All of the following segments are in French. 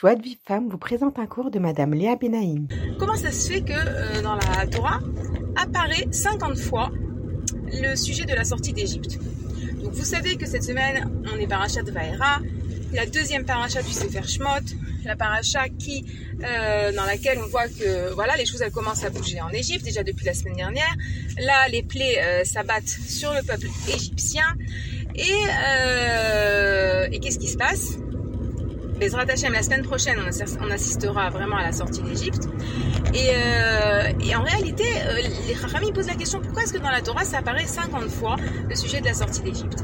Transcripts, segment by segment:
Joie de Vive Femme vous présente un cours de Madame Léa Benaïm. Comment ça se fait que euh, dans la Torah apparaît 50 fois le sujet de la sortie d'Égypte? Donc vous savez que cette semaine, on est parachat de Vaera, la deuxième paracha du Sefer Shmot, la paracha qui, euh, dans laquelle on voit que voilà, les choses commencent à bouger en Égypte déjà depuis la semaine dernière. Là, les plaies euh, s'abattent sur le peuple égyptien. Et qu'est-ce qui se passe? Bezrat Hashem, la semaine prochaine, on, assistera vraiment à la sortie d'Égypte. Et, euh, en réalité, euh, les Chachamim posent la question pourquoi est-ce que dans la Torah ça apparaît 50 fois le sujet de la sortie d'Égypte?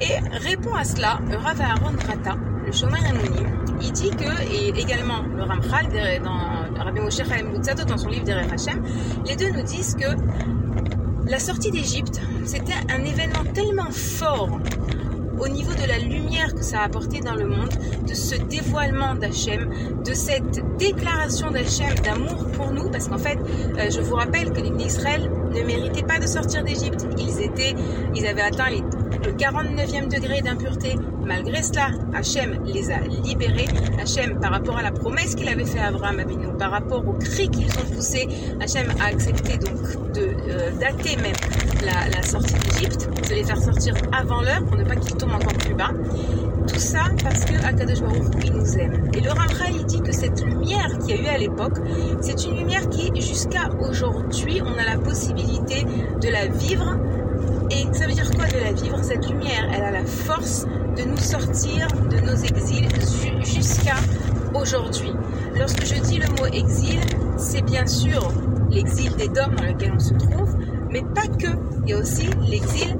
Et répond à cela Rav Aaron Rata, le Shomer Emonim. Il dit que, et également le Ramchal, dans Rabbi Moshe Chaim dans son livre Derech Hashem, les deux nous disent que la sortie d'Égypte, c'était un événement tellement fort au niveau de la lumière que ça a apporté dans le monde, de ce dévoilement d'Hachem, de cette déclaration d'Hachem d'amour pour nous, parce qu'en fait, euh, je vous rappelle que les d'Israël ne méritaient pas de sortir d'Égypte. Ils étaient, ils avaient atteint le 49e degré d'impureté. Malgré cela, Hachem les a libérés. Hachem, par rapport à la promesse qu'il avait fait à Abraham par rapport aux cris qu'ils ont poussés, Hachem a accepté donc de euh, dater même la, sortie d'Égypte, de les faire sortir avant l'heure pour ne pas qu'ils tombent encore plus bas. Tout ça parce que Akadosh Baruch il nous aime. Et le Ramchal il dit que cette lumière qu'il y a eu à l'époque, c'est une lumière qui jusqu'à aujourd'hui, on a la possibilité de la vivre. Et ça veut dire quoi de la vivre Cette lumière, elle a la force de nous sortir de nos exils jusqu'à aujourd'hui. Lorsque je dis le mot exil, c'est bien sûr l'exil des dômes dans lequel on se trouve, mais pas que. Il y a aussi l'exil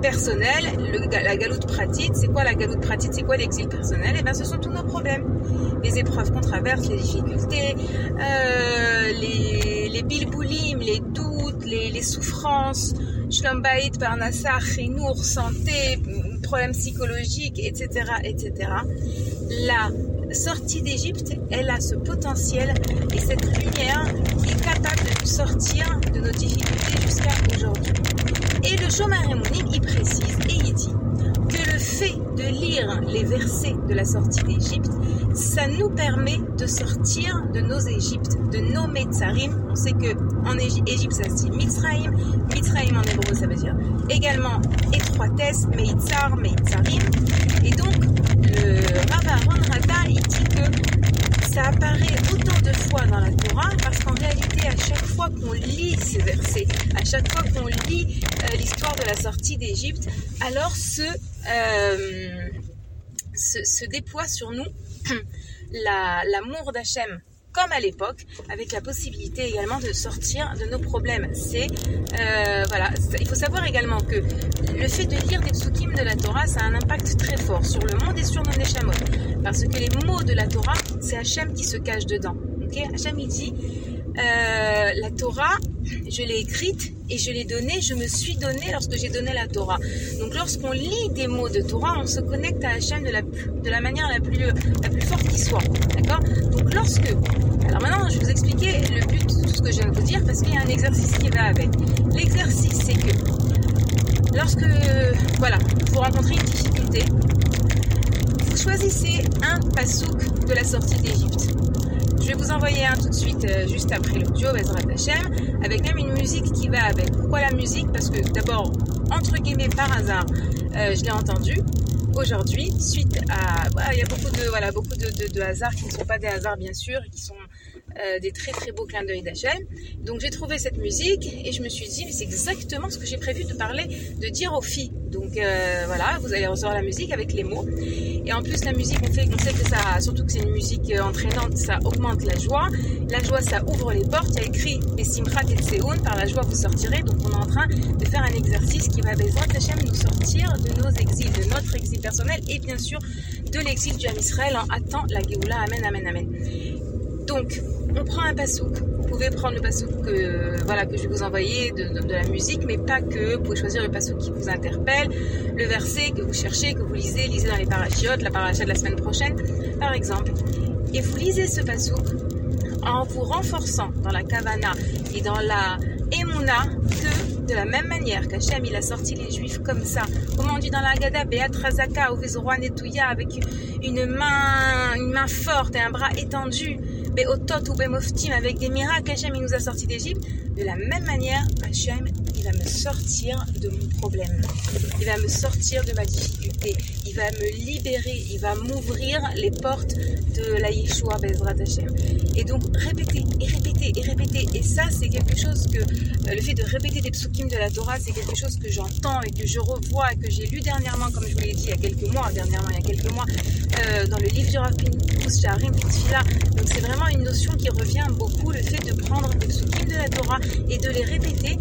personnel, la galoute pratique. C'est quoi la galoute pratique? C'est quoi l'exil personnel? Et eh bien, ce sont tous nos problèmes. Les épreuves qu'on traverse, les difficultés, euh, les, les bilboulim, les doutes, les souffrances, shlombaït, parnassar, chinour, santé, problèmes psychologiques, etc., etc. La sortie d'Égypte, elle a ce potentiel et cette lumière qui est capable de nous sortir de nos difficultés jusqu'à aujourd'hui. Et le Shomar il précise et il dit que le fait de lire les versets de la sortie d'Égypte, ça nous permet de sortir de nos Égyptes, de nos Metzarim. On sait que en Égypte, ça se dit Mitzraim. Mitzraim en hébreu, ça veut dire également étroitesse, Meitzar, Meitzarim. Et donc, le Rav Aaron Rata, il dit que ça apparaît autant de fois dans la Torah parce qu'en réalité, fois qu'on lit ces versets, à chaque fois qu'on lit euh, l'histoire de la sortie d'Égypte, alors euh, se, déploie sur nous l'amour d'Hachem comme à l'époque, avec la possibilité également de sortir de nos problèmes. Euh, voilà, il faut savoir également que le fait de lire des psukim de la Torah, ça a un impact très fort sur le monde et sur nos neshamot, parce que les mots de la Torah, c'est Hachem qui se cache dedans. Ok, Hachem il dit euh, la Torah, je l'ai écrite et je l'ai donnée, je me suis donnée lorsque j'ai donné la Torah. Donc lorsqu'on lit des mots de Torah, on se connecte à Hachem de la, de la manière la plus, la plus forte qui soit. D'accord? Donc lorsque... Alors maintenant, je vais vous expliquer le but de tout ce que je viens de vous dire parce qu'il y a un exercice qui va avec. L'exercice, c'est que lorsque, voilà, vous rencontrez une difficulté, vous choisissez un pasouk de la sortie d'Égypte. Je vais vous envoyer un tout de suite, euh, juste après l'audio, Bezrat avec même une musique qui va avec. Pourquoi la musique? Parce que d'abord, entre guillemets, par hasard, euh, je l'ai entendu aujourd'hui, suite à... il y a beaucoup de, voilà, beaucoup de, de hasards qui ne sont pas des hasards, bien sûr, qui sont euh, des très très beaux clins d'œil d'Hachem. Donc j'ai trouvé cette musique et je me suis dit, mais c'est exactement ce que j'ai prévu de parler, de dire aux filles. Donc euh, voilà, vous allez recevoir la musique avec les mots. Et en plus, la musique, on, fait, on sait que ça, surtout que c'est une musique euh, entraînante, ça augmente la joie. La joie, ça ouvre les portes. Il y a écrit et Simchat et Tseoun, par la joie vous sortirez. Donc on est en train de faire un exercice qui va, Bezrat Hachem, nous sortir de nos exils, de notre exil personnel et bien sûr de l'exil du Israël en attend la Géoula. Amen, amen, amen. Donc, on prend un pasouk. Vous pouvez prendre le pasouk que, voilà, que je vais vous envoyer de, la musique, mais pas que. Vous pouvez choisir le pasouk qui vous interpelle, le verset que vous cherchez, que vous lisez, lisez dans les parachiotes, la paracha de la semaine prochaine, par exemple. Et vous lisez ce pasouk en vous renforçant dans la kavana et dans la emuna que De la même manière qu'Hachem, il a sorti les Juifs comme ça. Comme on dit dans la Haggadah, Beat Razaka, Netouya, avec une main, une main forte et un bras étendu. Beotot ou Bemoftim, avec des miracles, Hachem, il nous a sortis d'Égypte. De la même manière, Hachem, il va me sortir de mon problème. Il va me sortir de ma difficulté. Il va me libérer. Il va m'ouvrir les portes de la Yeshua Bezrat Hashem. Et donc, répéter, et répéter, et répéter. Et ça, c'est quelque chose que, euh, le fait de répéter des psukim de la Torah, c'est quelque chose que j'entends et que je revois et que j'ai lu dernièrement, comme je vous l'ai dit il y a quelques mois, dernièrement, il y a quelques mois, euh, dans le livre du Rav Sharim Donc, c'est vraiment une notion qui revient beaucoup, le fait de prendre des psukim de la Torah et de les répéter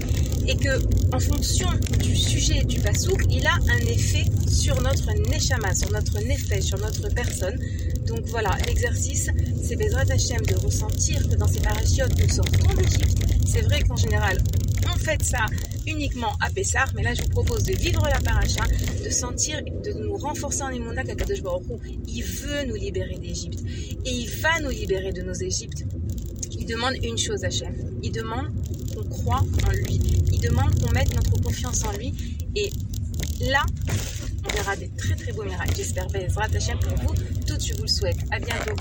et que en fonction du sujet du pasouk, il a un effet sur notre neshama, sur notre nefesh, sur notre personne. Donc voilà, l'exercice, c'est Bezrat Hashem de ressentir que dans ces parachutes, nous sortons d'Égypte. C'est vrai qu'en général, on fait ça uniquement à Pessah, mais là je vous propose de vivre la paracha, de sentir, de nous renforcer en Imona qu'Akadosh Baruch il veut nous libérer d'Égypte et il va nous libérer de nos Égyptes. Il demande une chose à Hachem, il demande qu'on croit en lui, il demande qu'on mette notre confiance en lui et là, on verra des très très beaux miracles. J'espère Bezrat Hachem pour vous. Toutes, je vous le souhaite. À bientôt.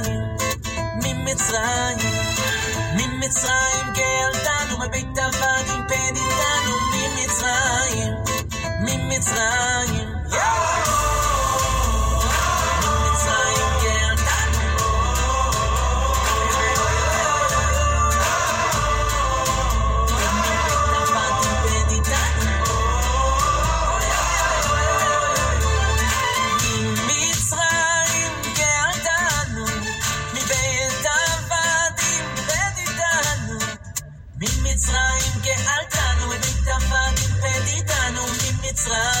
ממצרים, ממצרים, ממצרים גאלתנו, מבית עבדים פדיתנו, ממצרים, ממצרים. love.